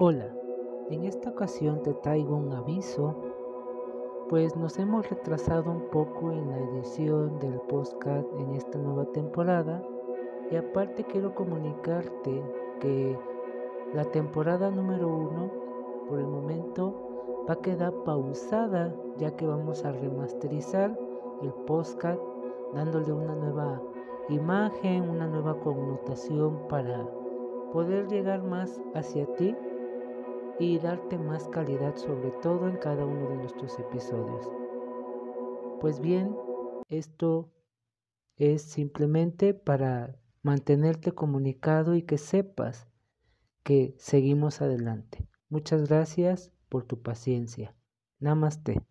Hola, en esta ocasión te traigo un aviso, pues nos hemos retrasado un poco en la edición del podcast en esta nueva temporada y aparte quiero comunicarte que la temporada número uno por el momento va a quedar pausada ya que vamos a remasterizar el podcast dándole una nueva imagen, una nueva connotación para poder llegar más hacia ti y darte más calidad sobre todo en cada uno de nuestros episodios. Pues bien, esto es simplemente para mantenerte comunicado y que sepas que seguimos adelante. Muchas gracias por tu paciencia. Namaste.